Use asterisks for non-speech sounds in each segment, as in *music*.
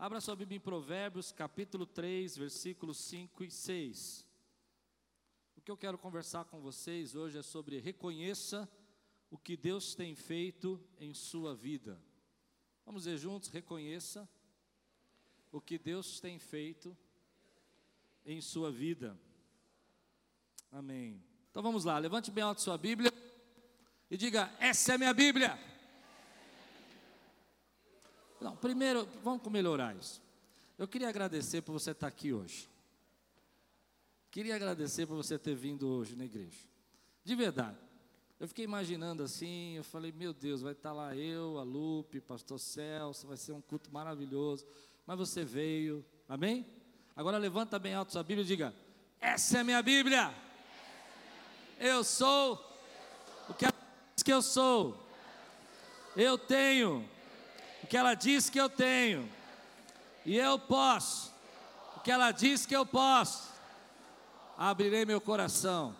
Abra sua Bíblia em Provérbios, capítulo 3, versículos 5 e 6. O que eu quero conversar com vocês hoje é sobre reconheça o que Deus tem feito em sua vida. Vamos dizer juntos, reconheça o que Deus tem feito em sua vida. Amém. Então vamos lá, levante bem alto sua Bíblia e diga: Essa é minha Bíblia. Não, primeiro, vamos melhorar isso. Eu queria agradecer por você estar aqui hoje. Queria agradecer por você ter vindo hoje na igreja. De verdade. Eu fiquei imaginando assim, eu falei, meu Deus, vai estar lá eu, a Lupe, pastor Celso, vai ser um culto maravilhoso. Mas você veio, amém? Agora levanta bem alto sua Bíblia e diga: Essa é minha Bíblia. Eu sou o que diz que eu sou. Eu tenho que ela diz que eu tenho. E eu posso o que ela diz que eu posso. Abrirei meu coração.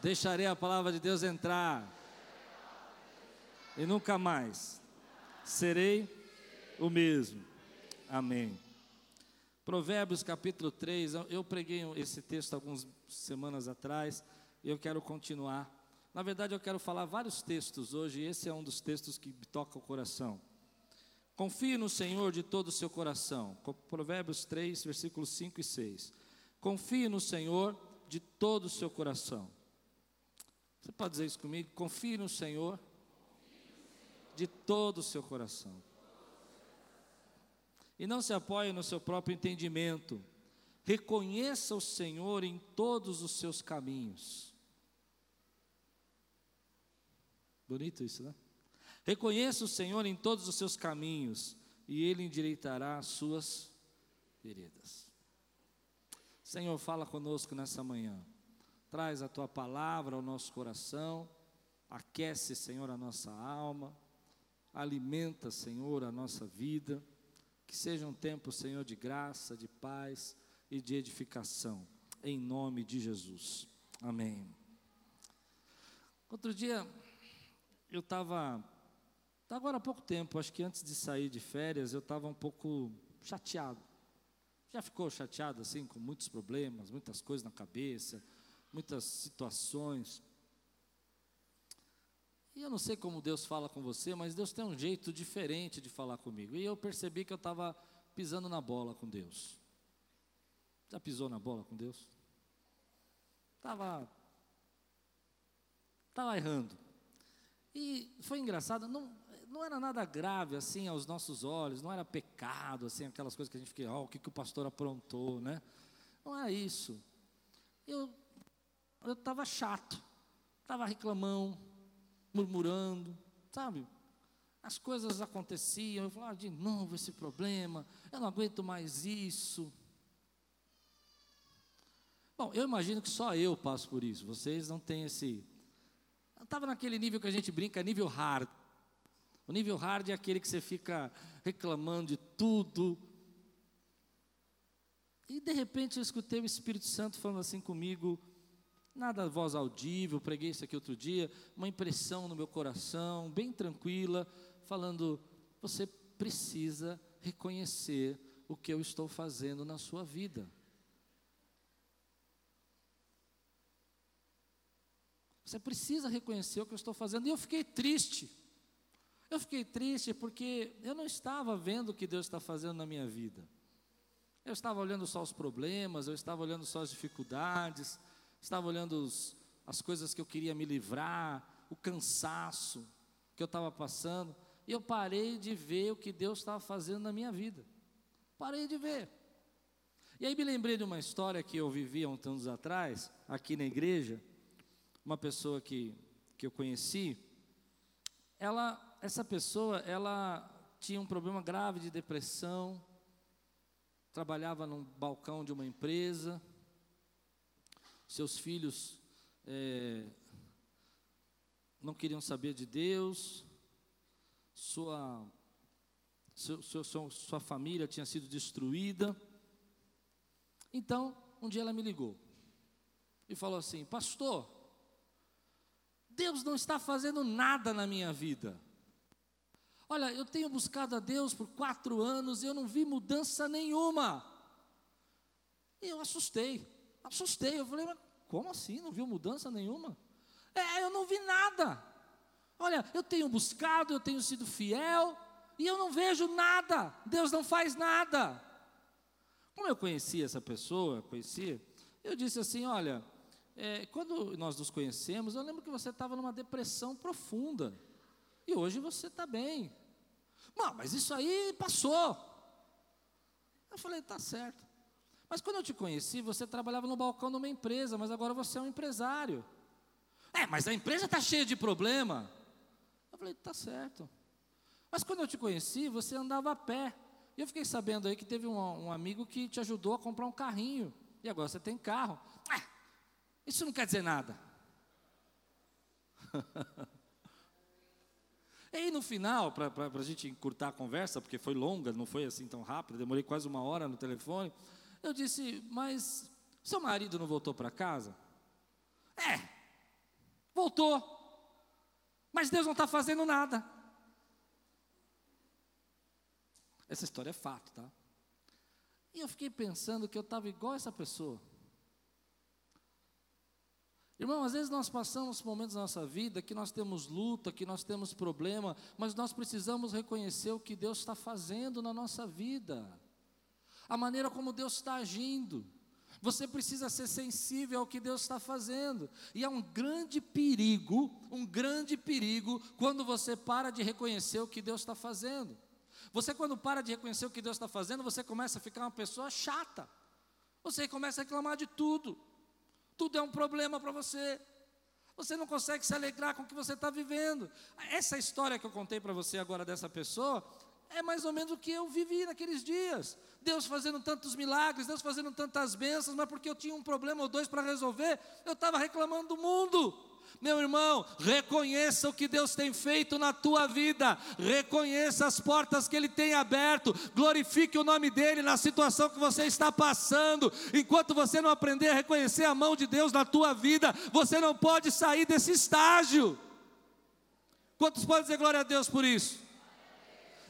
Deixarei a palavra de Deus entrar. E nunca mais serei o mesmo. Amém. Provérbios capítulo 3, eu preguei esse texto algumas semanas atrás, e eu quero continuar. Na verdade, eu quero falar vários textos hoje, e esse é um dos textos que toca o coração. Confie no Senhor de todo o seu coração. Provérbios 3, versículos 5 e 6. Confie no Senhor de todo o seu coração. Você pode dizer isso comigo? Confie no Senhor de todo o seu coração e não se apoie no seu próprio entendimento. Reconheça o Senhor em todos os seus caminhos. Bonito isso, né? Reconheça o Senhor em todos os seus caminhos, e Ele endireitará as suas veredas. Senhor, fala conosco nessa manhã. Traz a tua palavra ao nosso coração, aquece, Senhor, a nossa alma, alimenta, Senhor, a nossa vida. Que seja um tempo, Senhor, de graça, de paz e de edificação, em nome de Jesus. Amém. Outro dia, eu estava, agora há pouco tempo, acho que antes de sair de férias, eu estava um pouco chateado. Já ficou chateado assim, com muitos problemas, muitas coisas na cabeça, muitas situações. E eu não sei como Deus fala com você, mas Deus tem um jeito diferente de falar comigo. E eu percebi que eu estava pisando na bola com Deus. Já pisou na bola com Deus? Estava. Estava errando. E foi engraçado, não, não era nada grave assim aos nossos olhos, não era pecado, assim, aquelas coisas que a gente fica, oh, o que, que o pastor aprontou, né? Não é isso. Eu estava chato, estava reclamão, murmurando, sabe? As coisas aconteciam, eu falava ah, de novo esse problema, eu não aguento mais isso. Bom, eu imagino que só eu passo por isso, vocês não têm esse. Estava naquele nível que a gente brinca, nível hard. O nível hard é aquele que você fica reclamando de tudo. E de repente eu escutei o Espírito Santo falando assim comigo: Nada voz audível, preguei isso aqui outro dia, uma impressão no meu coração, bem tranquila, falando: você precisa reconhecer o que eu estou fazendo na sua vida. Você precisa reconhecer o que eu estou fazendo. E eu fiquei triste. Eu fiquei triste porque eu não estava vendo o que Deus está fazendo na minha vida. Eu estava olhando só os problemas, eu estava olhando só as dificuldades estava olhando os, as coisas que eu queria me livrar, o cansaço que eu estava passando, e eu parei de ver o que Deus estava fazendo na minha vida. Parei de ver. E aí me lembrei de uma história que eu vivi há uns anos atrás, aqui na igreja, uma pessoa que, que eu conheci, ela, essa pessoa, ela tinha um problema grave de depressão, trabalhava num balcão de uma empresa, seus filhos é, não queriam saber de Deus, sua, seu, seu, sua família tinha sido destruída. Então, um dia ela me ligou e falou assim: Pastor, Deus não está fazendo nada na minha vida. Olha, eu tenho buscado a Deus por quatro anos e eu não vi mudança nenhuma. E eu assustei, assustei. Eu falei, mas como assim? Não viu mudança nenhuma? É, eu não vi nada. Olha, eu tenho buscado, eu tenho sido fiel e eu não vejo nada. Deus não faz nada. Como eu conhecia essa pessoa, conhecia, eu disse assim: olha, é, quando nós nos conhecemos, eu lembro que você estava numa depressão profunda. E hoje você está bem. Mas isso aí passou. Eu falei, tá certo. Mas quando eu te conheci, você trabalhava no balcão de uma empresa, mas agora você é um empresário. É, mas a empresa está cheia de problema. Eu falei, tá certo. Mas quando eu te conheci, você andava a pé. E eu fiquei sabendo aí que teve um, um amigo que te ajudou a comprar um carrinho. E agora você tem carro. Ah, isso não quer dizer nada. *laughs* E aí no final, para a gente encurtar a conversa, porque foi longa, não foi assim tão rápido, demorei quase uma hora no telefone, eu disse, mas seu marido não voltou para casa? É, voltou, mas Deus não está fazendo nada. Essa história é fato, tá? E eu fiquei pensando que eu estava igual essa pessoa. Irmão, às vezes nós passamos momentos na nossa vida que nós temos luta, que nós temos problema, mas nós precisamos reconhecer o que Deus está fazendo na nossa vida, a maneira como Deus está agindo. Você precisa ser sensível ao que Deus está fazendo. E é um grande perigo, um grande perigo, quando você para de reconhecer o que Deus está fazendo. Você, quando para de reconhecer o que Deus está fazendo, você começa a ficar uma pessoa chata. Você começa a reclamar de tudo. Tudo é um problema para você. Você não consegue se alegrar com o que você está vivendo. Essa história que eu contei para você agora dessa pessoa é mais ou menos o que eu vivi naqueles dias. Deus fazendo tantos milagres, Deus fazendo tantas bênçãos, mas porque eu tinha um problema ou dois para resolver, eu estava reclamando do mundo. Meu irmão, reconheça o que Deus tem feito na tua vida, reconheça as portas que Ele tem aberto, glorifique o nome dEle na situação que você está passando. Enquanto você não aprender a reconhecer a mão de Deus na tua vida, você não pode sair desse estágio. Quantos podem dizer glória a Deus por isso?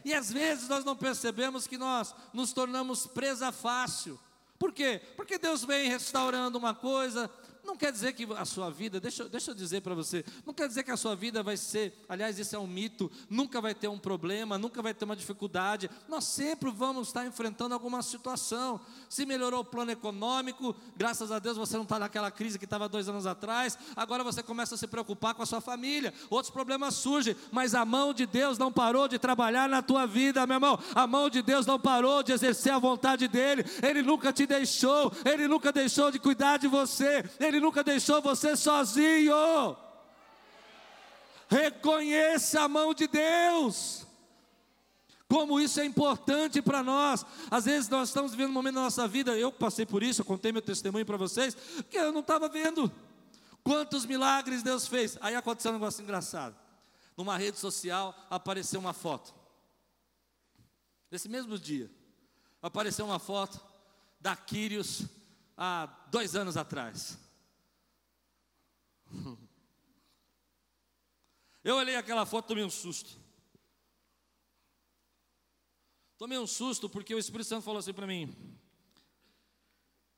E às vezes nós não percebemos que nós nos tornamos presa fácil. Por quê? Porque Deus vem restaurando uma coisa, não quer dizer que a sua vida, deixa, deixa eu dizer para você, não quer dizer que a sua vida vai ser, aliás, isso é um mito, nunca vai ter um problema, nunca vai ter uma dificuldade, nós sempre vamos estar enfrentando alguma situação. Se melhorou o plano econômico, graças a Deus você não está naquela crise que estava dois anos atrás, agora você começa a se preocupar com a sua família, outros problemas surgem, mas a mão de Deus não parou de trabalhar na tua vida, meu irmão, a mão de Deus não parou de exercer a vontade dEle, Ele nunca te deixou, Ele nunca deixou de cuidar de você, Ele ele nunca deixou você sozinho. Reconheça a mão de Deus. Como isso é importante para nós. Às vezes nós estamos vivendo um momento da nossa vida, eu passei por isso, eu contei meu testemunho para vocês, que eu não estava vendo quantos milagres Deus fez. Aí aconteceu um negócio engraçado. Numa rede social apareceu uma foto. Nesse mesmo dia, apareceu uma foto da Quírios há dois anos atrás. *laughs* Eu olhei aquela foto e tomei um susto. Tomei um susto porque o Espírito Santo falou assim para mim: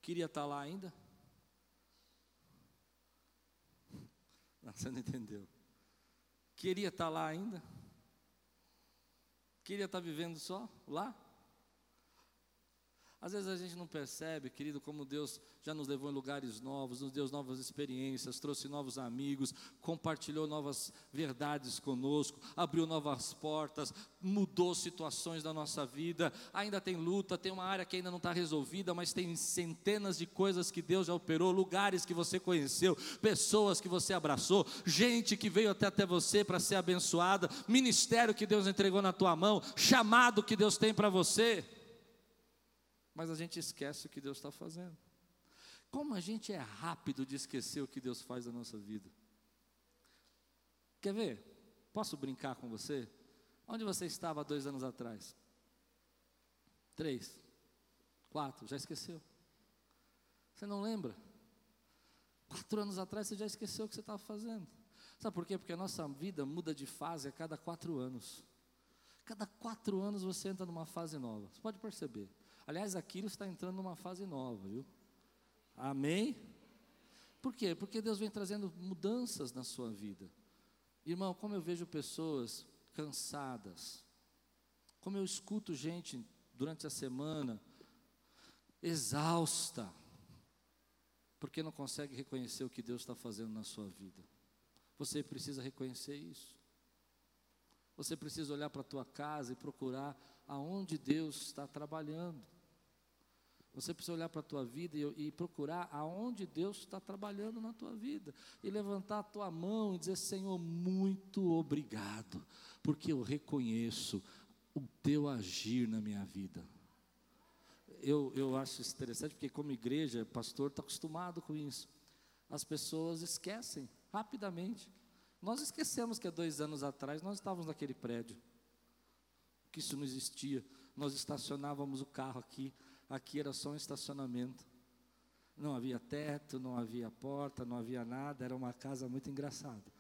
queria estar tá lá ainda? Não, *laughs* você não entendeu. Queria estar tá lá ainda? Queria estar tá vivendo só lá? Às vezes a gente não percebe, querido, como Deus já nos levou em lugares novos, nos deu novas experiências, trouxe novos amigos, compartilhou novas verdades conosco, abriu novas portas, mudou situações da nossa vida. Ainda tem luta, tem uma área que ainda não está resolvida, mas tem centenas de coisas que Deus já operou, lugares que você conheceu, pessoas que você abraçou, gente que veio até, até você para ser abençoada, ministério que Deus entregou na tua mão, chamado que Deus tem para você mas a gente esquece o que Deus está fazendo. Como a gente é rápido de esquecer o que Deus faz na nossa vida. Quer ver? Posso brincar com você? Onde você estava dois anos atrás? Três, quatro, já esqueceu? Você não lembra? Quatro anos atrás você já esqueceu o que você estava fazendo. Sabe por quê? Porque a nossa vida muda de fase a cada quatro anos. Cada quatro anos você entra numa fase nova. Você pode perceber. Aliás, Aquiles está entrando numa fase nova, viu? Amém? Por quê? Porque Deus vem trazendo mudanças na sua vida. Irmão, como eu vejo pessoas cansadas, como eu escuto gente durante a semana exausta, porque não consegue reconhecer o que Deus está fazendo na sua vida. Você precisa reconhecer isso. Você precisa olhar para a tua casa e procurar aonde Deus está trabalhando. Você precisa olhar para a tua vida e, e, procurar aonde Deus está trabalhando na tua vida. E levantar a tua mão e dizer: Senhor, muito obrigado, porque eu reconheço o teu agir na minha vida. Eu, eu acho isso interessante, porque como igreja, pastor está acostumado com isso. As pessoas esquecem rapidamente. Nós esquecemos que há dois anos atrás nós estávamos naquele prédio, que isso não existia. Nós estacionávamos o carro aqui, aqui era só um estacionamento. Não havia teto, não havia porta, não havia nada, era uma casa muito engraçada.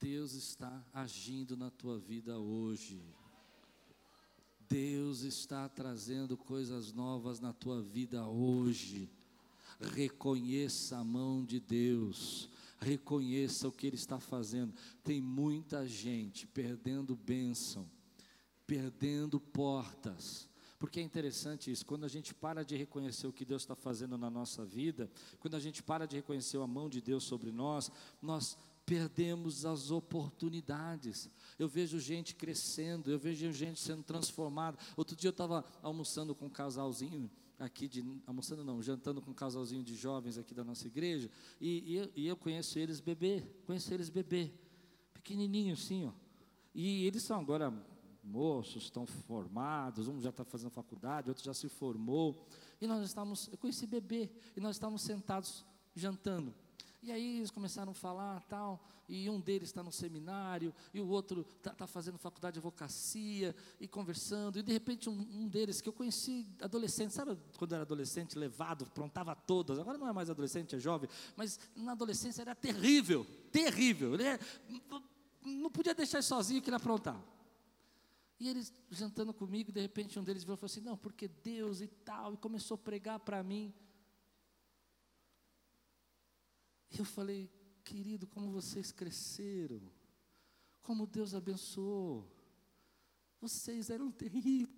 Deus está agindo na tua vida hoje. Deus está trazendo coisas novas na tua vida hoje. Reconheça a mão de Deus, reconheça o que Ele está fazendo. Tem muita gente perdendo bênção, perdendo portas. Porque é interessante isso, quando a gente para de reconhecer o que Deus está fazendo na nossa vida, quando a gente para de reconhecer a mão de Deus sobre nós, nós perdemos as oportunidades. Eu vejo gente crescendo, eu vejo gente sendo transformada. Outro dia eu estava almoçando com um casalzinho aqui de almoçando não, jantando com um casalzinho de jovens aqui da nossa igreja, e, e, eu, e eu conheço eles bebê, conheço eles bebê, pequenininho assim, ó. E eles são agora moços, estão formados, um já está fazendo faculdade, outro já se formou. E nós estávamos, eu conheci bebê, e nós estávamos sentados jantando. E aí eles começaram a falar tal, e um deles está no seminário, e o outro está tá fazendo faculdade de advocacia, e conversando, e de repente um, um, deles, que eu conheci adolescente, sabe quando era adolescente, levado, prontava todas, agora não é mais adolescente, é jovem, mas na adolescência era terrível, terrível, ele é, não podia deixar ele sozinho que ele aprontava. E eles jantando comigo, de repente um deles veio e falou assim, não, porque Deus e tal, e começou a pregar para mim, eu falei, querido, como vocês cresceram, como Deus abençoou. Vocês eram terríveis,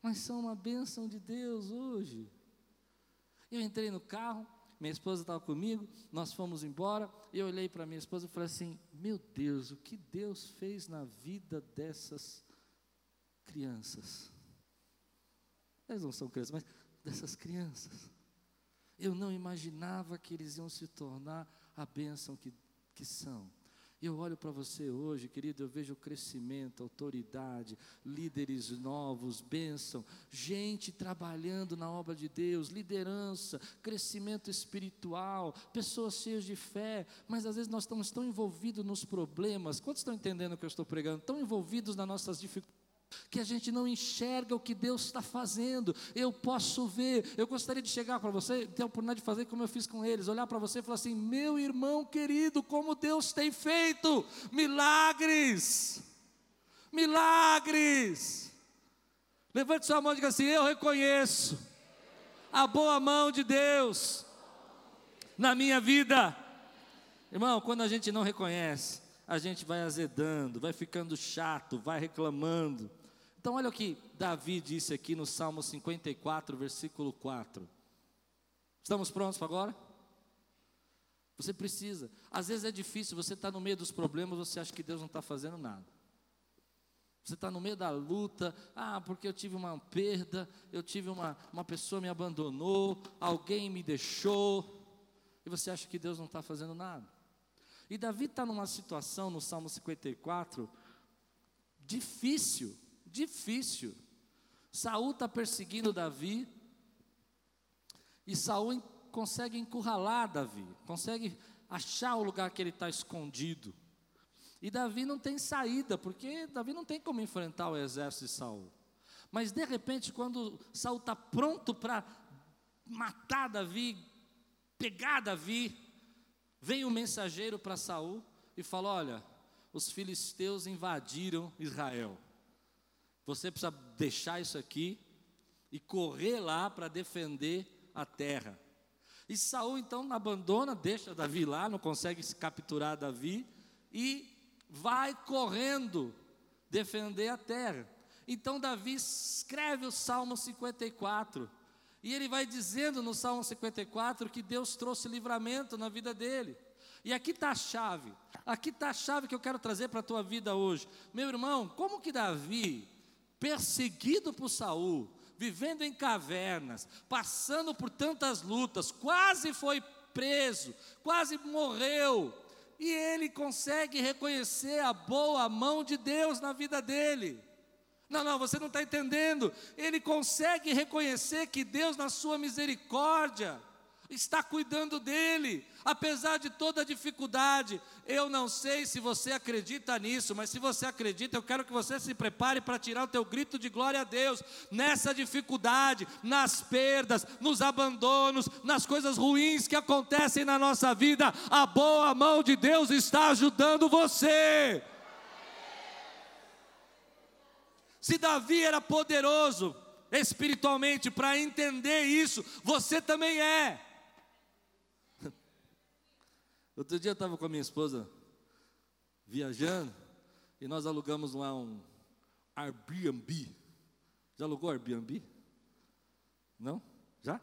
mas são uma bênção de Deus hoje. Eu entrei no carro, minha esposa estava comigo, nós fomos embora, eu olhei para minha esposa e falei assim: Meu Deus, o que Deus fez na vida dessas crianças? Elas não são crianças, mas dessas crianças. Eu não imaginava que eles iam se tornar a bênção que, que são. Eu olho para você hoje, querido, eu vejo crescimento, autoridade, líderes novos, bênção, gente trabalhando na obra de Deus, liderança, crescimento espiritual, pessoas cheias de fé, mas às vezes nós estamos tão envolvidos nos problemas. Quantos estão entendendo o que eu estou pregando? Tão envolvidos nas nossas dificuldades que a gente não enxerga o que Deus está fazendo. Eu posso ver. Eu gostaria de chegar para você, ter a oportunidade de fazer como eu fiz com eles, olhar para você e falar assim: meu irmão querido, como Deus tem feito milagres, milagres. Levante sua mão e diga assim: eu reconheço a boa mão de Deus na minha vida. Irmão, quando a gente não reconhece, a gente vai azedando, vai ficando chato, vai reclamando. Então, olha o que Davi disse aqui no Salmo 54, versículo 4. Estamos prontos para agora? Você precisa. Às vezes é difícil, você está no meio dos problemas, você acha que Deus não está fazendo nada. Você está no meio da luta, ah, porque eu tive uma perda, eu tive uma, uma pessoa me abandonou, alguém me deixou, e você acha que Deus não está fazendo nada. E Davi está numa situação no Salmo 54 difícil, difícil. Saul está perseguindo Davi e Saul consegue encurralar Davi, consegue achar o lugar que ele está escondido. E Davi não tem saída, porque Davi não tem como enfrentar o exército de Saul. Mas de repente, quando Saul está pronto para matar Davi, pegar Davi, Vem o um mensageiro para Saul e fala: Olha, os filisteus invadiram Israel. Você precisa deixar isso aqui e correr lá para defender a terra. E Saul então abandona, deixa Davi lá, não consegue capturar Davi e vai correndo defender a terra. Então Davi escreve o Salmo 54. E ele vai dizendo no Salmo 54 que Deus trouxe livramento na vida dele. E aqui está a chave. Aqui está a chave que eu quero trazer para a tua vida hoje. Meu irmão, como que Davi, perseguido por Saul, vivendo em cavernas, passando por tantas lutas, quase foi preso, quase morreu, e ele consegue reconhecer a boa mão de Deus na vida dele. Não, não, você não está entendendo. Ele consegue reconhecer que Deus, na sua misericórdia, está cuidando dele, apesar de toda a dificuldade. Eu não sei se você acredita nisso, mas se você acredita, eu quero que você se prepare para tirar o teu grito de glória a Deus nessa dificuldade, nas perdas, nos abandonos, nas coisas ruins que acontecem na nossa vida. A boa mão de Deus está ajudando você. Se Davi era poderoso espiritualmente para entender isso, você também é. *laughs* Outro dia eu estava com a minha esposa viajando e nós alugamos lá um Airbnb. Já alugou Airbnb? Não? Já?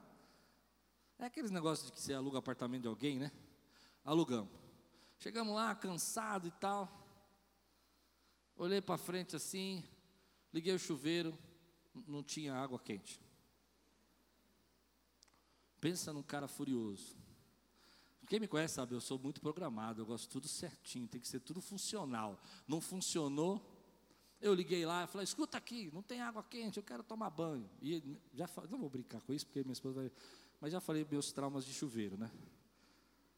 É aqueles negócios de que você aluga apartamento de alguém, né? Alugamos. Chegamos lá, cansado e tal. Olhei para frente assim, liguei o chuveiro, não tinha água quente. Pensa num cara furioso. Quem me conhece sabe, eu sou muito programado, eu gosto tudo certinho, tem que ser tudo funcional. Não funcionou, eu liguei lá e falei, escuta aqui, não tem água quente, eu quero tomar banho. E já não vou brincar com isso, porque minha esposa vai. Mas já falei meus traumas de chuveiro, né?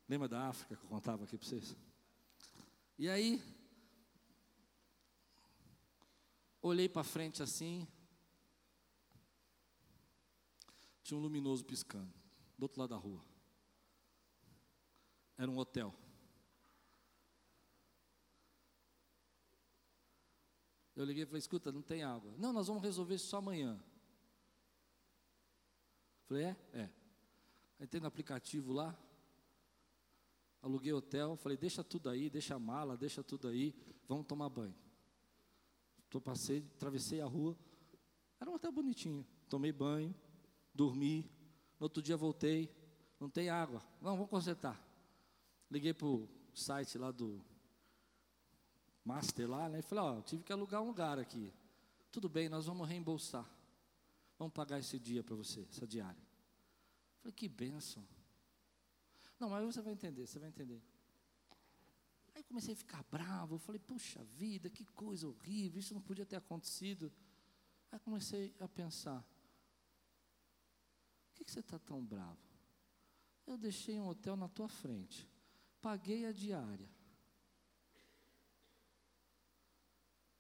Lembra da África que eu contava aqui para vocês? E aí, olhei para frente assim, tinha um luminoso piscando, do outro lado da rua. Era um hotel. Eu liguei e falei: escuta, não tem água. Não, nós vamos resolver isso só amanhã. Falei: é? É. Entrei no aplicativo lá, aluguei hotel, falei: deixa tudo aí, deixa a mala, deixa tudo aí, vamos tomar banho. Passei, atravessei a rua, era um hotel bonitinho. Tomei banho, dormi, no outro dia voltei, não tem água. Não, vamos consertar. Liguei para o site lá do Master lá, né? E falei, ó, tive que alugar um lugar aqui. Tudo bem, nós vamos reembolsar. Vamos pagar esse dia para você, essa diária. Falei, que benção. Não, mas você vai entender, você vai entender. Aí comecei a ficar bravo, falei, puxa vida, que coisa horrível, isso não podia ter acontecido. Aí comecei a pensar, por que, que você está tão bravo? Eu deixei um hotel na tua frente paguei a diária.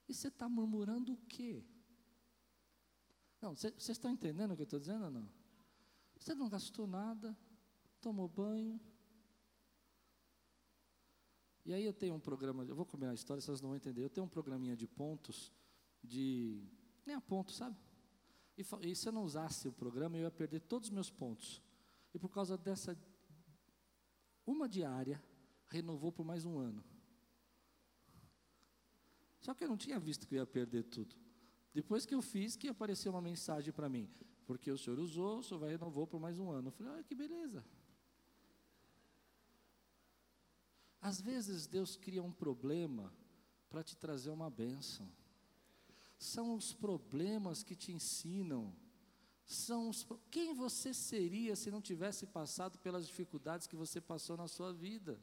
E você está murmurando o quê? Não, vocês estão entendendo o que eu estou dizendo ou não? Você não gastou nada, tomou banho. E aí eu tenho um programa, eu vou combinar a história, vocês não vão entender. Eu tenho um programinha de pontos, de. Nem a ponto, sabe? E, e se eu não usasse o programa, eu ia perder todos os meus pontos. E por causa dessa uma diária, renovou por mais um ano. Só que eu não tinha visto que eu ia perder tudo. Depois que eu fiz, que apareceu uma mensagem para mim. Porque o senhor usou, o senhor vai renovou por mais um ano. Eu falei, olha que beleza. Às vezes Deus cria um problema para te trazer uma bênção. São os problemas que te ensinam. São os, quem você seria se não tivesse passado pelas dificuldades que você passou na sua vida?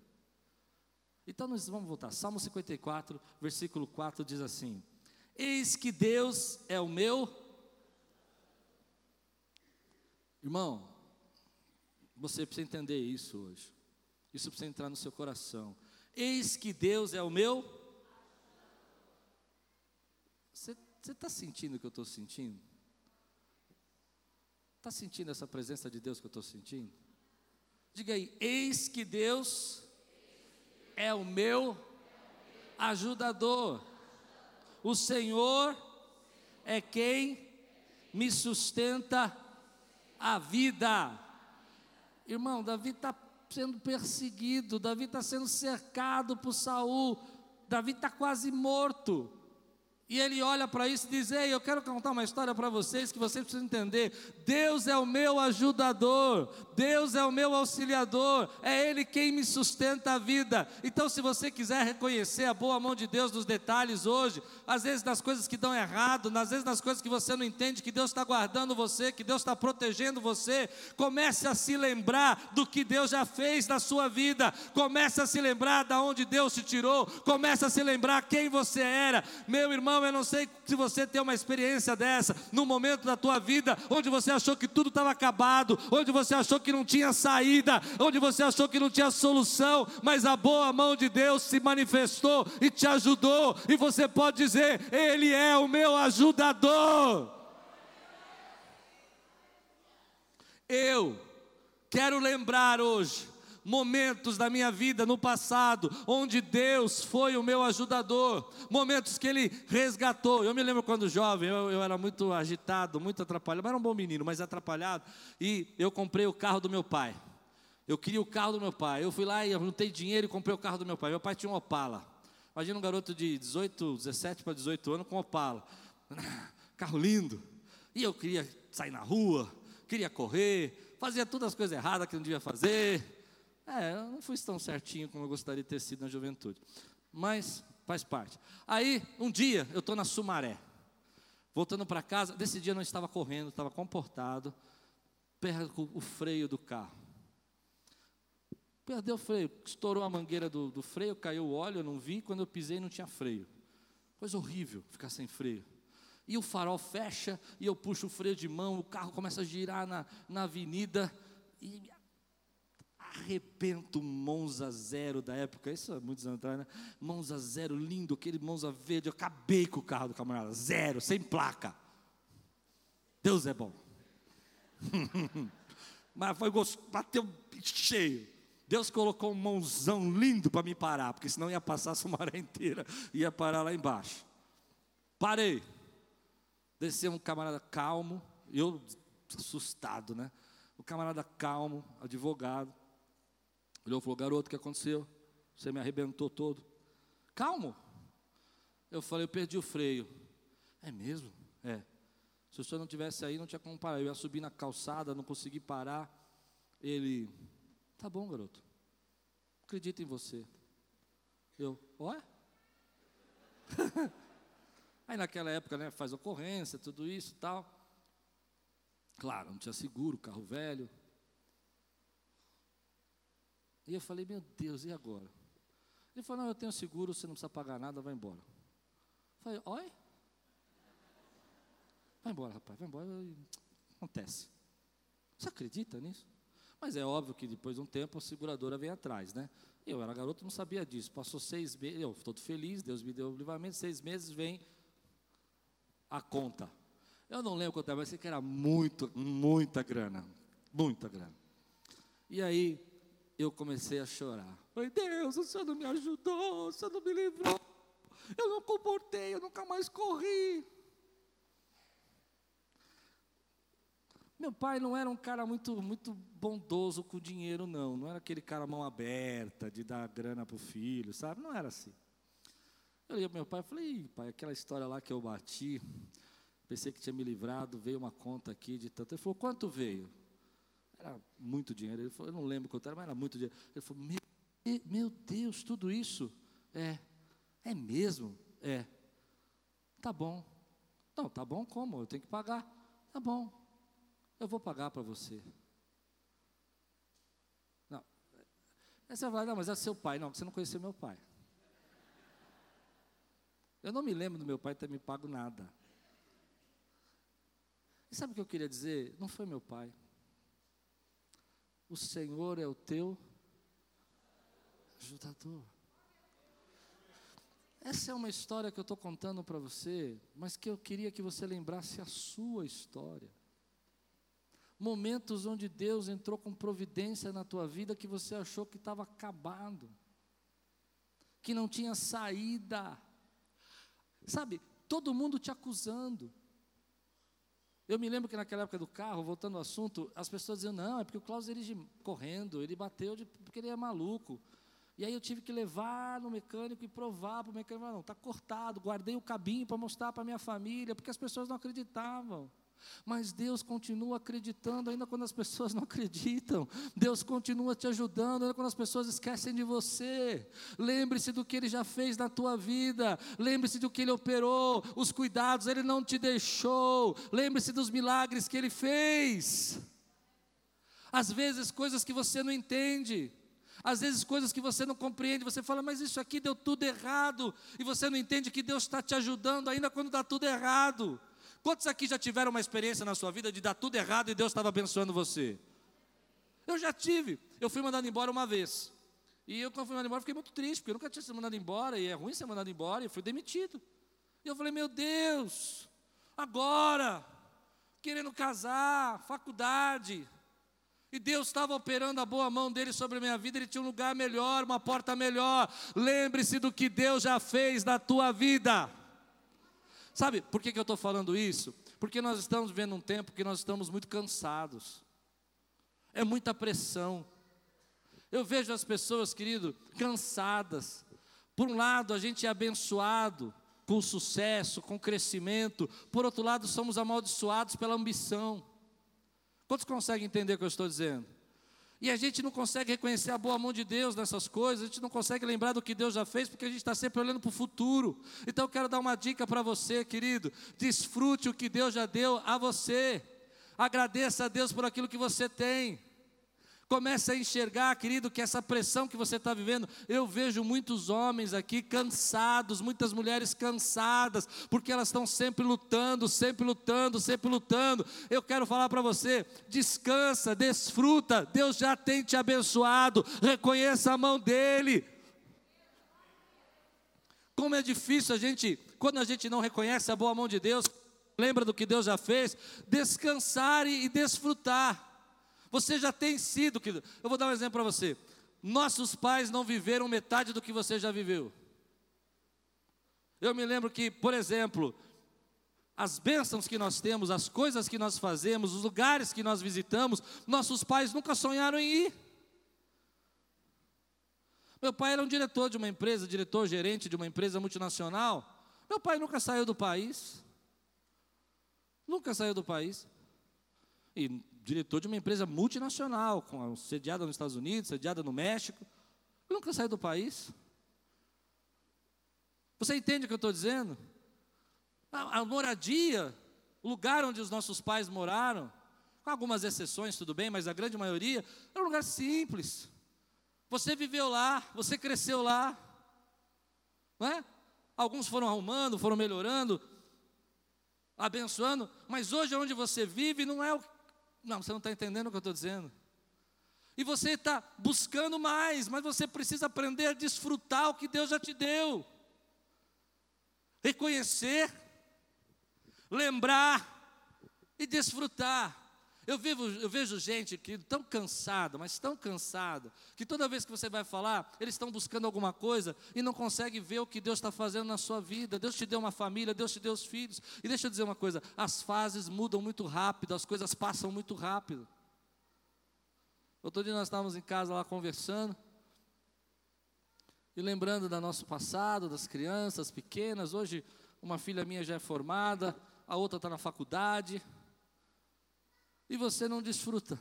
Então nós vamos voltar. Salmo 54, versículo 4 diz assim: Eis que Deus é o meu. Irmão, você precisa entender isso hoje. Isso precisa entrar no seu coração. Eis que Deus é o meu. Você está sentindo o que eu estou sentindo? Está sentindo essa presença de Deus que eu estou sentindo? Diga aí, eis que Deus é o meu ajudador. O Senhor é quem me sustenta a vida. Irmão, Davi está sendo perseguido, Davi está sendo cercado por Saul, Davi está quase morto. E ele olha para isso e diz: Ei, eu quero contar uma história para vocês que vocês precisam entender. Deus é o meu ajudador, Deus é o meu auxiliador, é Ele quem me sustenta a vida. Então, se você quiser reconhecer a boa mão de Deus nos detalhes hoje, às vezes nas coisas que dão errado, às vezes nas coisas que você não entende, que Deus está guardando você, que Deus está protegendo você, comece a se lembrar do que Deus já fez na sua vida, comece a se lembrar de onde Deus te tirou, comece a se lembrar quem você era, meu irmão eu não sei se você tem uma experiência dessa, num momento da tua vida, onde você achou que tudo estava acabado, onde você achou que não tinha saída, onde você achou que não tinha solução, mas a boa mão de Deus se manifestou e te ajudou, e você pode dizer: Ele é o meu ajudador. Eu quero lembrar hoje momentos da minha vida no passado, onde Deus foi o meu ajudador, momentos que Ele resgatou. Eu me lembro quando jovem, eu, eu era muito agitado, muito atrapalhado, mas era um bom menino, mas atrapalhado, e eu comprei o carro do meu pai. Eu queria o carro do meu pai. Eu fui lá e juntei dinheiro e comprei o carro do meu pai. Meu pai tinha um Opala. Imagina um garoto de 18, 17 para 18 anos com Opala. *laughs* Carro lindo. E eu queria sair na rua, queria correr, fazia todas as coisas erradas que não devia fazer. É, eu não fui tão certinho como eu gostaria de ter sido na juventude. Mas faz parte. Aí, um dia, eu estou na Sumaré. Voltando para casa, desse dia eu não estava correndo, estava comportado. Perco o freio do carro. Perdeu o freio, estourou a mangueira do, do freio, caiu o óleo, eu não vi. Quando eu pisei, não tinha freio. Coisa horrível ficar sem freio. E o farol fecha, e eu puxo o freio de mão, o carro começa a girar na, na avenida, e arrebento um Monza Zero da época, isso há muitos anos atrás, né? Monza Zero, lindo, aquele Monza verde, eu acabei com o carro do camarada, zero, sem placa. Deus é bom. *laughs* Mas foi gostoso, bateu cheio. Deus colocou um mãozão lindo para me parar, porque senão ia passar a Sumaré inteira, ia parar lá embaixo. Parei. Desceu um camarada calmo, eu assustado, né? O camarada calmo, advogado, Olhou e falou: Garoto, o que aconteceu? Você me arrebentou todo. Calmo. Eu falei: Eu perdi o freio. É mesmo? É. Se o senhor não tivesse aí, não tinha como parar. Eu ia subir na calçada, não consegui parar. Ele: Tá bom, garoto. Acredito em você. Eu: Ué? *laughs* aí naquela época, né, faz ocorrência, tudo isso e tal. Claro, não tinha seguro, carro velho. E eu falei, meu Deus, e agora? Ele falou, não, eu tenho seguro, você não precisa pagar nada, vai embora. Eu falei, oi? Vai embora, rapaz, vai embora. Acontece. Você acredita nisso? Mas é óbvio que depois de um tempo a seguradora vem atrás, né? Eu era garoto, não sabia disso. Passou seis meses, eu todo feliz, Deus me deu o livramento. Seis meses vem a conta. Eu não lembro quanto era, mas sei que era muito, muita grana. Muita grana. E aí, eu comecei a chorar. Falei, Deus, o Senhor não me ajudou, o Senhor não me livrou. Eu não comportei, eu nunca mais corri. Meu pai não era um cara muito, muito bondoso com dinheiro, não. Não era aquele cara mão aberta, de dar grana para o filho, sabe? Não era assim. Eu ia para meu pai e falei, pai, aquela história lá que eu bati, pensei que tinha me livrado, veio uma conta aqui de tanto. Ele falou, quanto veio? Era muito dinheiro. Ele falou, eu não lembro quanto era, mas era muito dinheiro. Ele falou, meu, meu Deus, tudo isso? É. É mesmo? É. Tá bom. Não, tá bom como? Eu tenho que pagar. Tá bom. Eu vou pagar para você. Não. Aí você vai falar, não, mas é seu pai. Não, você não conheceu meu pai. Eu não me lembro do meu pai ter me pago nada. E sabe o que eu queria dizer? Não foi meu pai. O Senhor é o teu ajudador. Essa é uma história que eu estou contando para você, mas que eu queria que você lembrasse a sua história. Momentos onde Deus entrou com providência na tua vida que você achou que estava acabado. que não tinha saída. Sabe, todo mundo te acusando. Eu me lembro que naquela época do carro, voltando ao assunto, as pessoas diziam: não, é porque o Klaus dirige correndo, ele bateu de, porque ele é maluco. E aí eu tive que levar no mecânico e provar para o mecânico: não, está cortado. Guardei o cabinho para mostrar para minha família, porque as pessoas não acreditavam. Mas Deus continua acreditando, ainda quando as pessoas não *laughs* acreditam. Deus continua te ajudando, ainda quando as pessoas esquecem de você. Lembre-se do que Ele já fez na tua vida. Lembre-se do que Ele operou, os cuidados, Ele não te deixou. Lembre-se dos milagres que Ele fez. Às vezes, coisas que você não entende. Às vezes, coisas que você não compreende, você fala, mas isso aqui deu tudo errado, e você não entende que Deus está te ajudando, ainda quando dá tudo errado. Quantos aqui já tiveram uma experiência na sua vida de dar tudo errado e Deus estava abençoando você? Eu já tive. Eu fui mandado embora uma vez. E eu, quando fui mandado embora, fiquei muito triste, porque eu nunca tinha sido mandado embora, e é ruim ser mandado embora, e fui demitido. E eu falei, meu Deus, agora, querendo casar, faculdade. E Deus estava operando a boa mão dele sobre a minha vida, ele tinha um lugar melhor, uma porta melhor. Lembre-se do que Deus já fez na tua vida. Sabe por que, que eu estou falando isso? Porque nós estamos vivendo um tempo que nós estamos muito cansados. É muita pressão. Eu vejo as pessoas, querido, cansadas. Por um lado, a gente é abençoado com sucesso, com crescimento. Por outro lado, somos amaldiçoados pela ambição. Quantos conseguem entender o que eu estou dizendo? E a gente não consegue reconhecer a boa mão de Deus nessas coisas, a gente não consegue lembrar do que Deus já fez, porque a gente está sempre olhando para o futuro. Então eu quero dar uma dica para você, querido: desfrute o que Deus já deu a você, agradeça a Deus por aquilo que você tem. Comece a enxergar, querido, que essa pressão que você está vivendo, eu vejo muitos homens aqui cansados, muitas mulheres cansadas, porque elas estão sempre lutando, sempre lutando, sempre lutando. Eu quero falar para você: descansa, desfruta, Deus já tem te abençoado, reconheça a mão dEle. Como é difícil a gente, quando a gente não reconhece a boa mão de Deus, lembra do que Deus já fez, descansar e desfrutar. Você já tem sido, querido. Eu vou dar um exemplo para você. Nossos pais não viveram metade do que você já viveu. Eu me lembro que, por exemplo, as bênçãos que nós temos, as coisas que nós fazemos, os lugares que nós visitamos, nossos pais nunca sonharam em ir. Meu pai era um diretor de uma empresa, diretor gerente de uma empresa multinacional. Meu pai nunca saiu do país. Nunca saiu do país. E diretor de uma empresa multinacional, com, sediada nos Estados Unidos, sediada no México. Ele nunca saiu do país. Você entende o que eu estou dizendo? A, a moradia, o lugar onde os nossos pais moraram, com algumas exceções, tudo bem, mas a grande maioria, era um lugar simples. Você viveu lá, você cresceu lá, não é? Alguns foram arrumando, foram melhorando, abençoando, mas hoje onde você vive não é o não, você não está entendendo o que eu estou dizendo. E você está buscando mais, mas você precisa aprender a desfrutar o que Deus já te deu. Reconhecer, lembrar e desfrutar. Eu, vivo, eu vejo gente que tão cansada, mas tão cansada, que toda vez que você vai falar, eles estão buscando alguma coisa e não conseguem ver o que Deus está fazendo na sua vida. Deus te deu uma família, Deus te deu os filhos. E deixa eu dizer uma coisa: as fases mudam muito rápido, as coisas passam muito rápido. Outro dia nós estávamos em casa lá conversando, e lembrando do nosso passado, das crianças pequenas. Hoje, uma filha minha já é formada, a outra está na faculdade e você não desfruta.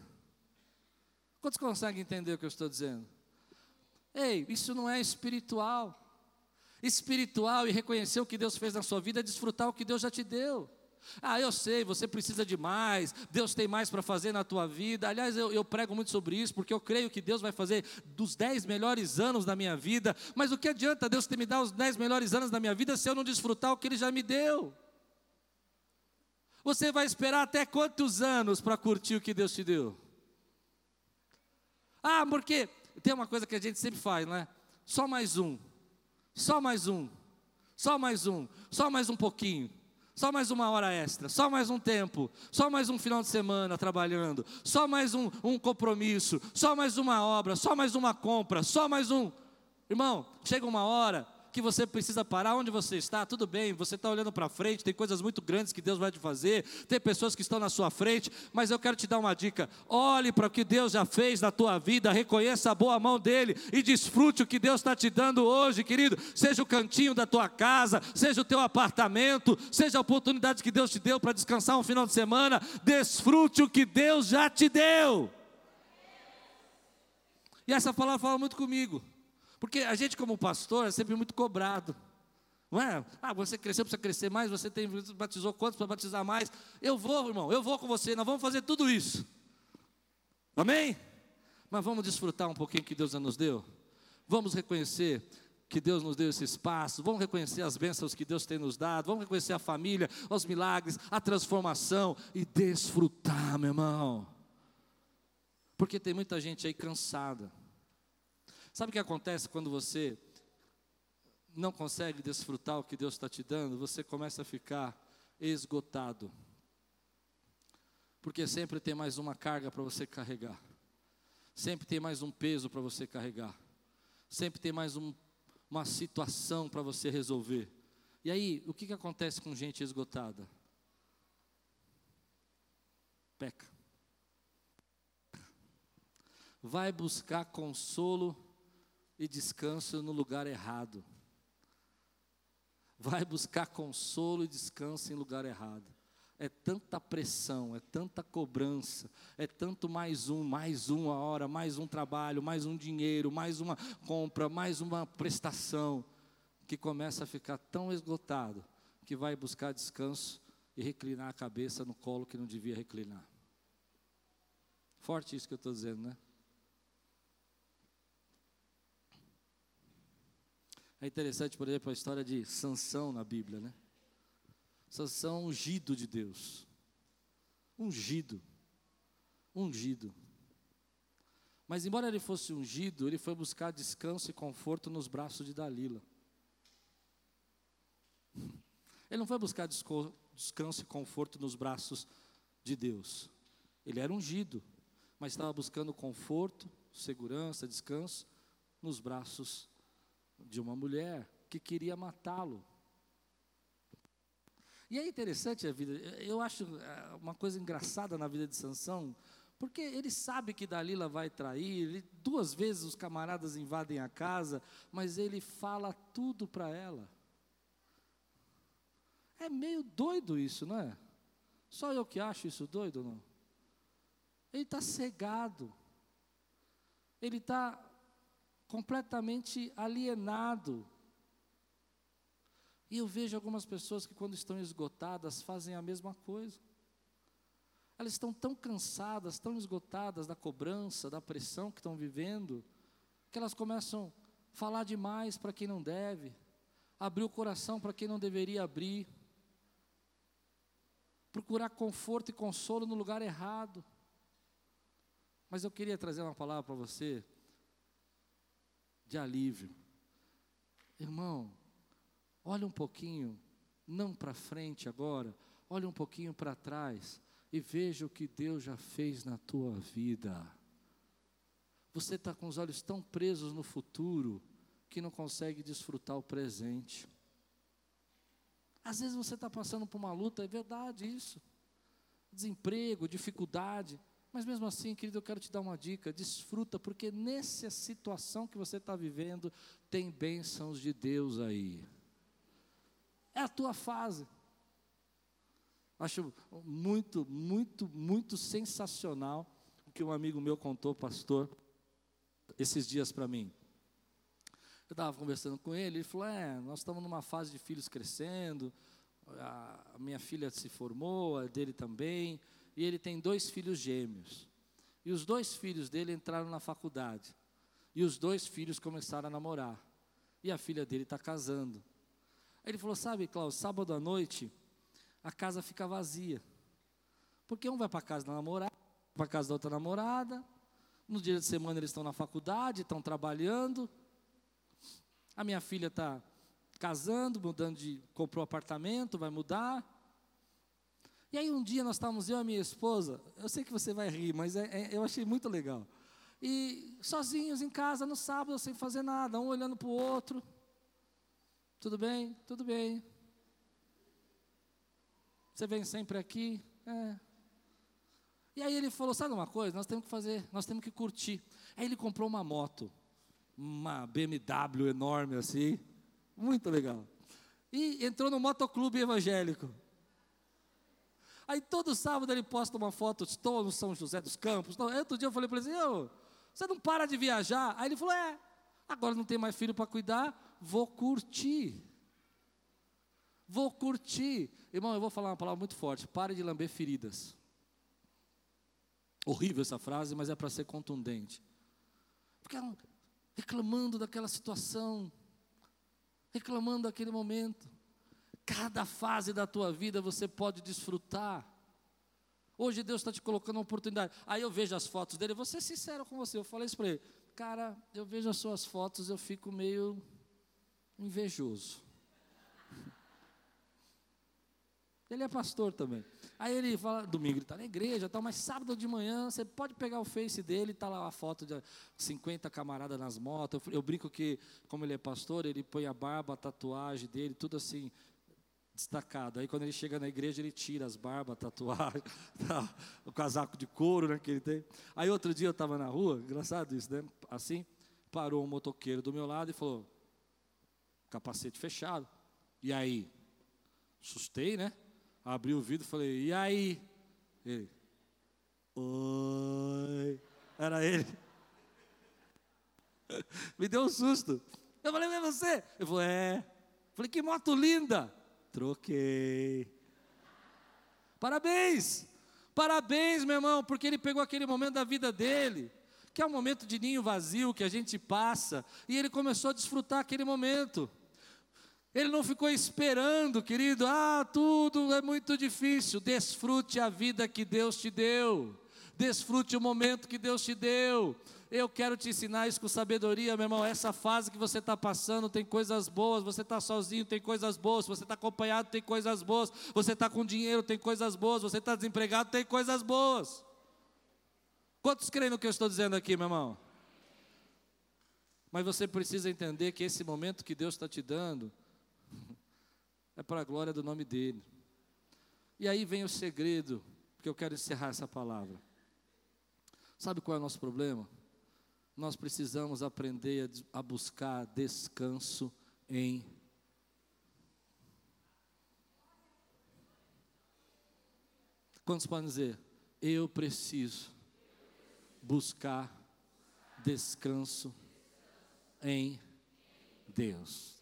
Quantos conseguem entender o que eu estou dizendo? Ei, isso não é espiritual. Espiritual e reconhecer o que Deus fez na sua vida é desfrutar o que Deus já te deu. Ah, eu sei, você precisa de mais, Deus tem mais para fazer na tua vida. Aliás, eu, eu, prego muito sobre isso, porque eu creio que Deus vai fazer dos dez melhores anos da minha vida. Mas o que adianta Deus ter me dado os dez melhores anos da minha vida se eu não desfrutar o que Ele já me deu? Você vai esperar até quantos anos para curtir o que Deus te deu? Ah, porque tem uma coisa que a gente sempre faz, não é? Só mais um, só mais um, só mais um, só mais um pouquinho, só mais uma hora extra, só mais um tempo, só mais um final de semana trabalhando, só mais um, um compromisso, só mais uma obra, só mais uma compra, só mais um. Irmão, chega uma hora que você precisa parar onde você está, tudo bem, você está olhando para frente, tem coisas muito grandes que Deus vai te fazer, tem pessoas que estão na sua frente, mas eu quero te dar uma dica: olhe para o que Deus já fez na tua vida, reconheça a boa mão dele e desfrute o que Deus está te dando hoje, querido. Seja o cantinho da tua casa, seja o teu apartamento, seja a oportunidade que Deus te deu para descansar um final de semana, desfrute o que Deus já te deu. E essa palavra fala muito comigo. Porque a gente, como pastor, é sempre muito cobrado. Não é? Ah, você cresceu, precisa crescer mais, você tem, batizou quantos para batizar mais? Eu vou, irmão, eu vou com você, nós vamos fazer tudo isso. Amém? Mas vamos desfrutar um pouquinho que Deus já nos deu. Vamos reconhecer que Deus nos deu esse espaço, vamos reconhecer as bênçãos que Deus tem nos dado, vamos reconhecer a família, os milagres, a transformação e desfrutar, meu irmão. Porque tem muita gente aí cansada Sabe o que acontece quando você não consegue desfrutar o que Deus está te dando? Você começa a ficar esgotado. Porque sempre tem mais uma carga para você carregar. Sempre tem mais um peso para você carregar. Sempre tem mais um, uma situação para você resolver. E aí, o que, que acontece com gente esgotada? Peca. Vai buscar consolo e descanso no lugar errado. Vai buscar consolo e descanso em lugar errado. É tanta pressão, é tanta cobrança, é tanto mais um, mais uma hora, mais um trabalho, mais um dinheiro, mais uma compra, mais uma prestação, que começa a ficar tão esgotado que vai buscar descanso e reclinar a cabeça no colo que não devia reclinar. Forte isso que eu estou dizendo, né? É interessante, por exemplo, a história de Sansão na Bíblia, né? Sansão ungido de Deus. Ungido. Ungido. Mas embora ele fosse ungido, ele foi buscar descanso e conforto nos braços de Dalila. Ele não foi buscar descanso e conforto nos braços de Deus. Ele era ungido, mas estava buscando conforto, segurança, descanso nos braços de uma mulher que queria matá-lo. E é interessante a vida, eu acho é, uma coisa engraçada na vida de Sansão, porque ele sabe que Dalila vai trair, ele, duas vezes os camaradas invadem a casa, mas ele fala tudo para ela. É meio doido isso, não é? Só eu que acho isso doido, não? Ele está cegado. Ele está completamente alienado. E eu vejo algumas pessoas que, quando estão esgotadas, fazem a mesma coisa. Elas estão tão cansadas, tão esgotadas da cobrança, da pressão que estão vivendo, que elas começam a falar demais para quem não deve, abrir o coração para quem não deveria abrir, procurar conforto e consolo no lugar errado. Mas eu queria trazer uma palavra para você de alívio. Irmão, olha um pouquinho, não para frente agora, olha um pouquinho para trás e veja o que Deus já fez na tua vida. Você está com os olhos tão presos no futuro que não consegue desfrutar o presente. Às vezes você está passando por uma luta, é verdade isso. Desemprego, dificuldade. Mas mesmo assim, querido, eu quero te dar uma dica: desfruta, porque nessa situação que você está vivendo, tem bênçãos de Deus aí. É a tua fase. Acho muito, muito, muito sensacional o que um amigo meu contou, pastor, esses dias para mim. Eu estava conversando com ele, ele falou: É, nós estamos numa fase de filhos crescendo, a minha filha se formou, a dele também e ele tem dois filhos gêmeos. E os dois filhos dele entraram na faculdade. E os dois filhos começaram a namorar. E a filha dele está casando. Aí ele falou: Sabe, Cláudio, sábado à noite, a casa fica vazia. Porque um vai para casa da namorada, para casa da outra namorada. No dia de semana eles estão na faculdade, estão trabalhando. A minha filha está casando, mudando de. comprou apartamento, vai mudar. E aí um dia nós estávamos, eu e minha esposa, eu sei que você vai rir, mas é, é, eu achei muito legal. E sozinhos em casa no sábado, sem fazer nada, um olhando para o outro. Tudo bem? Tudo bem. Você vem sempre aqui? É. E aí ele falou: sabe uma coisa? Nós temos que fazer, nós temos que curtir. Aí ele comprou uma moto, uma BMW enorme assim, muito legal. E entrou no motoclube evangélico. Aí todo sábado ele posta uma foto, estou no São José dos Campos. Aí outro dia eu falei para ele assim, você não para de viajar? Aí ele falou, é, agora não tem mais filho para cuidar, vou curtir. Vou curtir. Irmão, eu vou falar uma palavra muito forte, pare de lamber feridas. Horrível essa frase, mas é para ser contundente. Ficaram reclamando daquela situação, reclamando daquele momento. Cada fase da tua vida você pode desfrutar. Hoje Deus está te colocando uma oportunidade. Aí eu vejo as fotos dele, vou ser sincero com você. Eu falei isso para ele, cara, eu vejo as suas fotos, eu fico meio invejoso. *laughs* Ele é pastor também. Aí ele fala, domingo ele está na igreja, tal, mas sábado de manhã você pode pegar o face dele, está lá a foto de 50 camaradas nas motos. Eu, eu, brinco que, como ele é pastor, ele põe a barba, a tatuagem dele, tudo assim, destacado. Aí quando ele chega na igreja, ele tira as barbas, tatuagem, *laughs* tá, o casaco de couro né, que ele tem. Aí outro dia eu estava na rua, engraçado isso, né? Assim, parou um motoqueiro do meu lado e falou, capacete fechado. E aí? Assustei, né? Abri o vidro e falei, e aí? Ele, oi. Era ele. *laughs* Me deu um susto. Eu falei, é você? Ele falou, é. Falei, que moto linda. Troquei. Parabéns! Parabéns, meu irmão, porque ele pegou aquele momento da vida dele, que é um momento de ninho vazio que a gente passa, e ele começou a desfrutar aquele momento. Ele não ficou esperando, querido, ah, tudo é muito difícil. Desfrute a vida que Deus te deu, desfrute o momento que Deus te deu. Eu quero te ensinar isso com sabedoria, meu irmão. Essa fase que você está passando tem coisas boas. Você está sozinho, tem coisas boas. Você está acompanhado, tem coisas boas. Você está com dinheiro, tem coisas boas. Você está desempregado, tem coisas boas. Quantos creem no que eu estou dizendo aqui, meu irmão? Mas você precisa entender que esse momento que Deus está te dando *laughs* é para a glória do nome dEle. E aí vem o segredo, porque eu quero encerrar essa palavra. Sabe qual é o nosso problema? nós precisamos aprender a, buscar descanso em Quantos podem dizer? Eu preciso buscar descanso em Deus.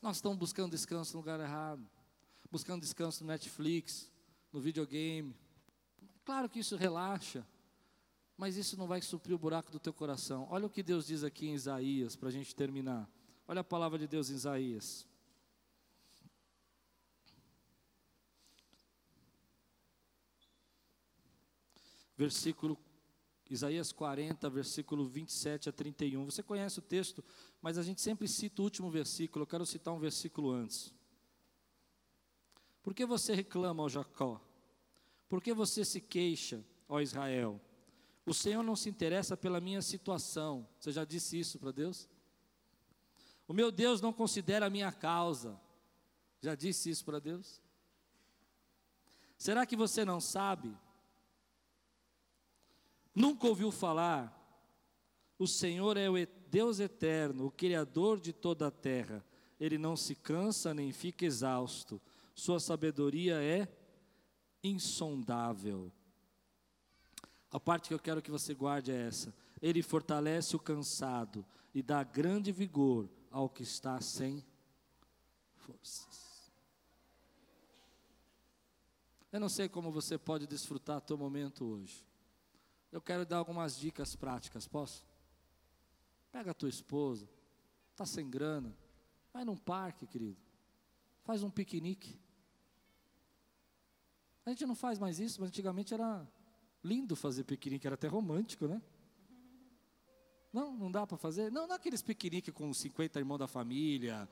Nós estamos buscando descanso no lugar errado, buscando descanso no Netflix, no videogame. Claro que isso relaxa, mas isso não vai suprir o buraco do teu coração. Olha o que Deus diz aqui em Isaías, para a gente terminar. Olha a palavra de Deus em Isaías. Versículo Isaías 40, versículo 27 a 31. Você conhece o texto, mas a gente sempre cita o último versículo. Eu quero citar um versículo antes. Por que você reclama, ó Jacó? Por que você se queixa, ó Israel? O Senhor não se interessa pela minha situação. Você já disse isso para Deus? O meu Deus não considera a minha causa. Já disse isso para Deus? Será que você não sabe? Nunca ouviu falar? O Senhor é o Deus eterno, o Criador de toda a terra. Ele não se cansa nem fica exausto. Sua sabedoria é insondável. A parte que eu quero que você guarde é essa. Ele fortalece o cansado e dá grande vigor ao que está sem forças. Eu não sei como você pode desfrutar teu momento hoje. Eu quero dar algumas dicas práticas, posso? Pega a tua esposa, está sem grana, vai num parque, querido. Faz um piquenique. A gente não faz mais isso, mas antigamente era Lindo fazer piquenique, era até romântico, né? Não, não dá para fazer? Não, não é aqueles piqueniques com 50 irmãos da família,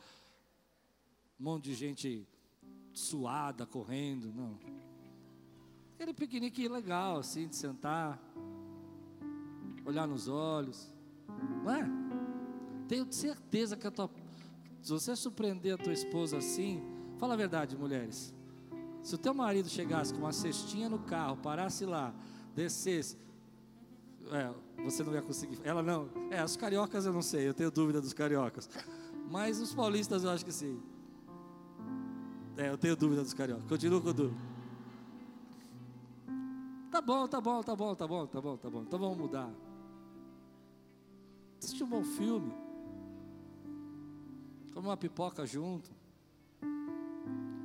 um monte de gente suada, correndo, não. Aquele piquenique legal, assim, de sentar. olhar nos olhos, não é? Tenho certeza que a tua, se você surpreender a tua esposa assim, fala a verdade, mulheres. Se o teu marido chegasse com uma cestinha no carro, parasse lá, descesse, é, você não ia conseguir. Ela não. É, os cariocas eu não sei, eu tenho dúvida dos cariocas. Mas os paulistas eu acho que sim. É, eu tenho dúvida dos cariocas. Continuo com dúvida. Tá bom, tá bom, tá bom, tá bom, tá bom, tá bom. Então vamos mudar. Assistir um bom filme. Comer uma pipoca junto.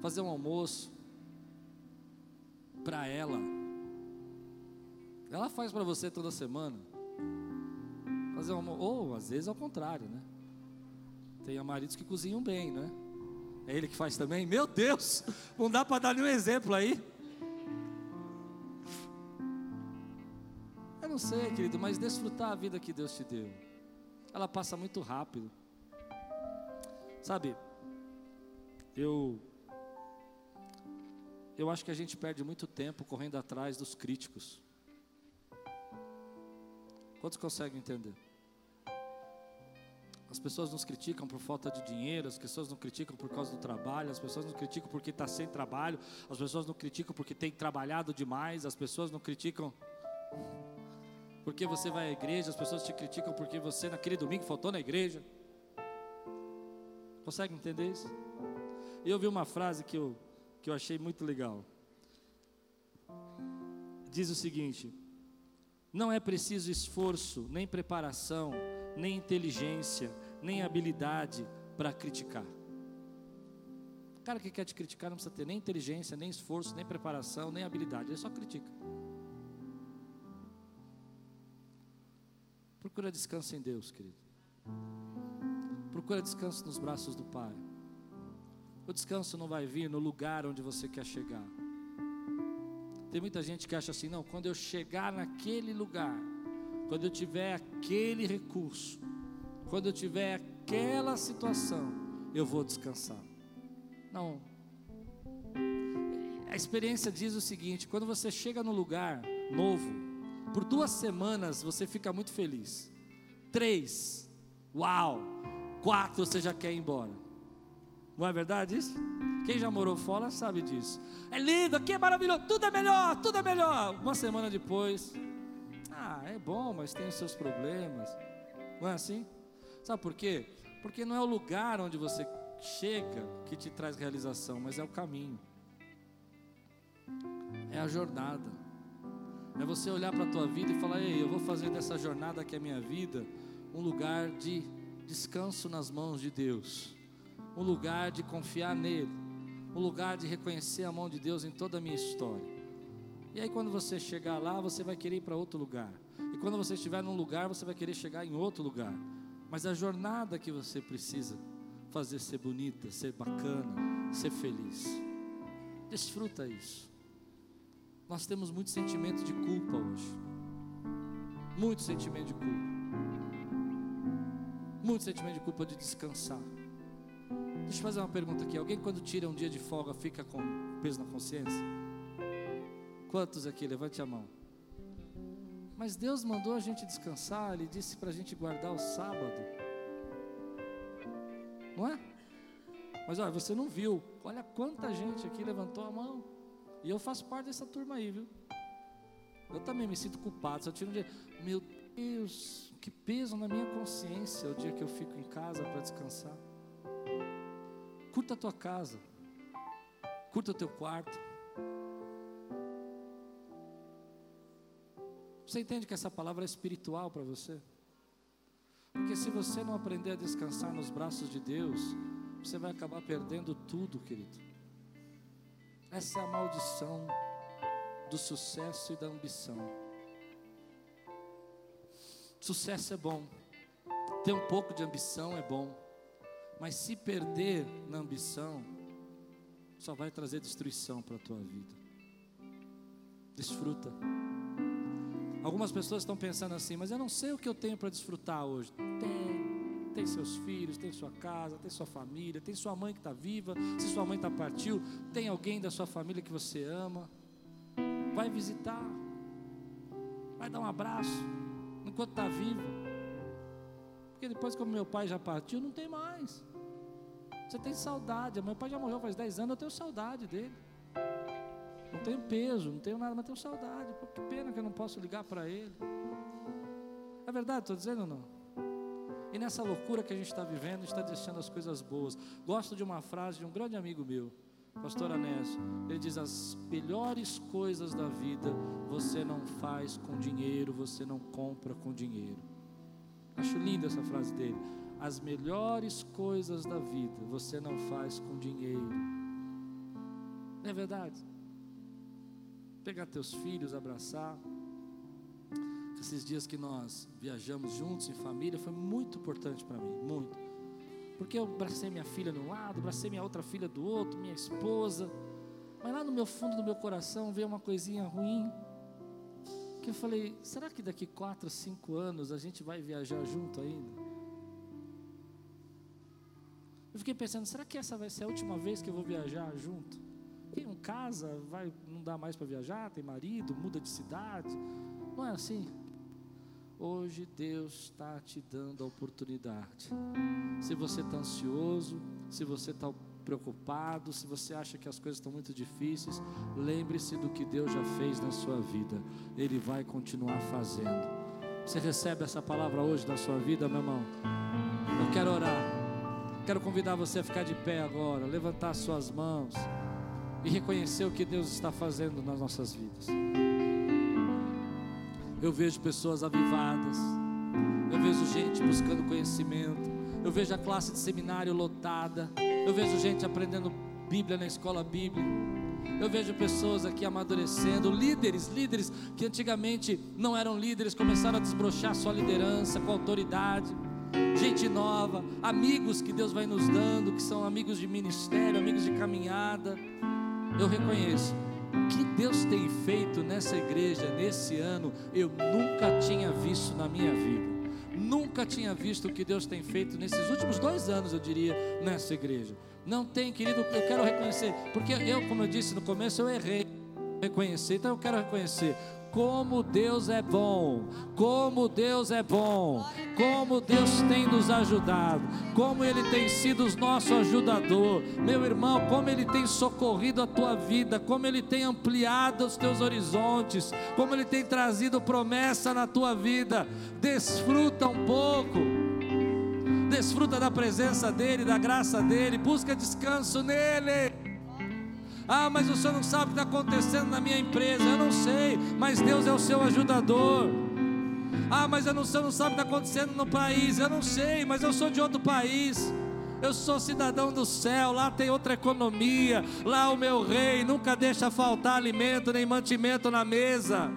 Fazer um almoço. Para ela. Ela faz para você toda semana. Fazer um almoço. Ou às vezes ao contrário, né? Tem maridos que cozinham bem, né? É ele que faz também? Meu Deus! *laughs* Não dá para dar nenhum exemplo aí. Eu não sei, querido, mas desfrutar a vida que Deus te deu. Ela passa muito rápido. Sabe, eu eu acho que a gente perde muito tempo correndo atrás dos críticos. Quantos conseguem entender? As pessoas nos criticam por falta de dinheiro, as pessoas nos criticam por causa do trabalho, as pessoas nos criticam porque está sem trabalho, as pessoas nos criticam porque tem trabalhado demais, as pessoas nos criticam porque você vai à igreja, as pessoas te criticam porque você naquele domingo faltou na igreja. Consegue entender isso? Eu vi uma frase que eu, que eu achei muito legal. Diz o seguinte: Não é preciso esforço, nem preparação, nem inteligência, nem habilidade para criticar. O cara que quer te criticar não precisa ter nem inteligência, nem esforço, nem preparação, nem habilidade, ele só critica. Procura descanso em Deus, querido. Procura descanso nos braços do Pai. O descanso não vai vir no lugar onde você quer chegar. Tem muita gente que acha assim: não, quando eu chegar naquele lugar, quando eu tiver aquele recurso, quando eu tiver aquela situação, eu vou descansar. Não. A experiência diz o seguinte: quando você chega no lugar novo, por duas semanas você fica muito feliz. Três, uau! Quatro você já quer ir embora. Não é verdade isso? Quem já morou fora sabe disso. É lindo, aqui é maravilhoso, tudo é melhor, tudo é melhor. Uma semana depois, ah, é bom, mas tem os seus problemas. Não é assim? Sabe por quê? Porque não é o lugar onde você chega que te traz realização, mas é o caminho. É a jornada. É você olhar para a tua vida e falar: Ei, eu vou fazer dessa jornada que é minha vida um lugar de descanso nas mãos de Deus, um lugar de confiar nele, um lugar de reconhecer a mão de Deus em toda a minha história. E aí, quando você chegar lá, você vai querer ir para outro lugar. E quando você estiver num lugar, você vai querer chegar em outro lugar. Mas a jornada que você precisa fazer ser bonita, ser bacana, ser feliz. Desfruta isso. Nós temos muito sentimento de culpa hoje. Muito sentimento de culpa. Muito sentimento de culpa de descansar. Deixa eu fazer uma pergunta aqui. Alguém quando tira um dia de folga fica com peso na consciência? Quantos aqui? Levante a mão. Mas Deus mandou a gente descansar, Ele disse para a gente guardar o sábado. Não é? Mas olha, você não viu. Olha quanta gente aqui levantou a mão. E eu faço parte dessa turma aí, viu? Eu também me sinto culpado. Se eu tiro um dia, meu Deus, que peso na minha consciência o dia que eu fico em casa para descansar. Curta a tua casa, curta o teu quarto. Você entende que essa palavra é espiritual para você? Porque se você não aprender a descansar nos braços de Deus, você vai acabar perdendo tudo, querido. Essa é a maldição do sucesso e da ambição. Sucesso é bom, ter um pouco de ambição é bom, mas se perder na ambição, só vai trazer destruição para a tua vida. Desfruta. Algumas pessoas estão pensando assim, mas eu não sei o que eu tenho para desfrutar hoje. Tem tem seus filhos, tem sua casa, tem sua família, tem sua mãe que está viva. Se sua mãe está partiu, tem alguém da sua família que você ama. Vai visitar, vai dar um abraço. enquanto está vivo. Depois, como meu pai já partiu, não tem mais. Você tem saudade. Meu pai já morreu faz 10 anos, eu tenho saudade dele. Não tenho peso, não tenho nada, mas tenho saudade. Pô, que pena que eu não posso ligar para ele. É verdade, estou dizendo ou não? E nessa loucura que a gente está vivendo, está deixando as coisas boas. Gosto de uma frase de um grande amigo meu, pastor Anésio. Ele diz: As melhores coisas da vida você não faz com dinheiro, você não compra com dinheiro. Acho linda essa frase dele. As melhores coisas da vida você não faz com dinheiro. Não é verdade? Pegar teus filhos, abraçar. Esses dias que nós viajamos juntos em família foi muito importante para mim, muito. Porque eu abracei minha filha de um lado, abracei minha outra filha do outro, minha esposa. Mas lá no meu fundo do meu coração veio uma coisinha ruim. Que eu falei, será que daqui quatro, cinco anos a gente vai viajar junto ainda? Eu fiquei pensando, será que essa vai ser a última vez que eu vou viajar junto? Quem não casa, vai, não dá mais para viajar, tem marido, muda de cidade. Não é assim. Hoje Deus está te dando a oportunidade. Se você está ansioso, se você está preocupado, se você acha que as coisas estão muito difíceis, lembre-se do que Deus já fez na sua vida. Ele vai continuar fazendo. Você recebe essa palavra hoje na sua vida, meu irmão? Eu quero orar. Quero convidar você a ficar de pé agora, levantar suas mãos e reconhecer o que Deus está fazendo nas nossas vidas. Eu vejo pessoas avivadas, eu vejo gente buscando conhecimento, eu vejo a classe de seminário lotada, eu vejo gente aprendendo Bíblia na escola bíblica. Eu vejo pessoas aqui amadurecendo, líderes, líderes que antigamente não eram líderes, começaram a desbrochar sua liderança com autoridade gente nova, amigos que Deus vai nos dando, que são amigos de ministério, amigos de caminhada. Eu reconheço o que Deus tem feito nessa igreja nesse ano, eu nunca tinha visto na minha vida. Nunca tinha visto o que Deus tem feito nesses últimos dois anos, eu diria, nessa igreja. Não tem, querido, eu quero reconhecer, porque eu, como eu disse no começo, eu errei reconhecer, então eu quero reconhecer como Deus é bom, como Deus é bom, como Deus tem nos ajudado, como Ele tem sido o nosso ajudador, meu irmão, como Ele tem socorrido a tua vida, como Ele tem ampliado os teus horizontes, como Ele tem trazido promessa na tua vida. Desfruta um pouco, desfruta da presença dEle, da graça dEle, busca descanso nele. Ah, mas o senhor não sabe o que está acontecendo na minha empresa. Eu não sei, mas Deus é o seu ajudador. Ah, mas eu não, não sabe o que está acontecendo no país. Eu não sei, mas eu sou de outro país. Eu sou cidadão do céu, lá tem outra economia, lá o meu rei nunca deixa faltar alimento nem mantimento na mesa.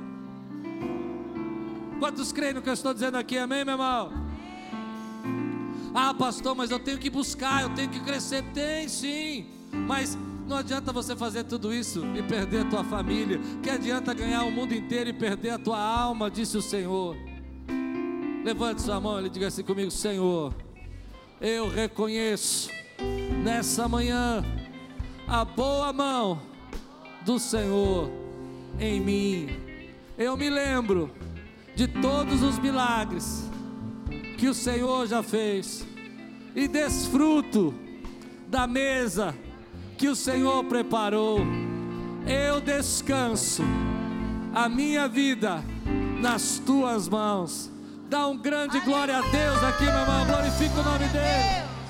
Quantos creem no que eu estou dizendo aqui, amém, meu irmão? Ah, pastor, mas eu tenho que buscar, eu tenho que crescer. Tem sim, mas não adianta você fazer tudo isso e perder a tua família. Que adianta ganhar o mundo inteiro e perder a tua alma, disse o Senhor. Levante sua mão e diga assim comigo: Senhor, eu reconheço nessa manhã a boa mão do Senhor em mim. Eu me lembro de todos os milagres que o Senhor já fez e desfruto da mesa que o Senhor preparou. Eu descanso a minha vida nas tuas mãos. Dá um grande glória a Deus aqui, meu irmão. Glorifica o nome dele.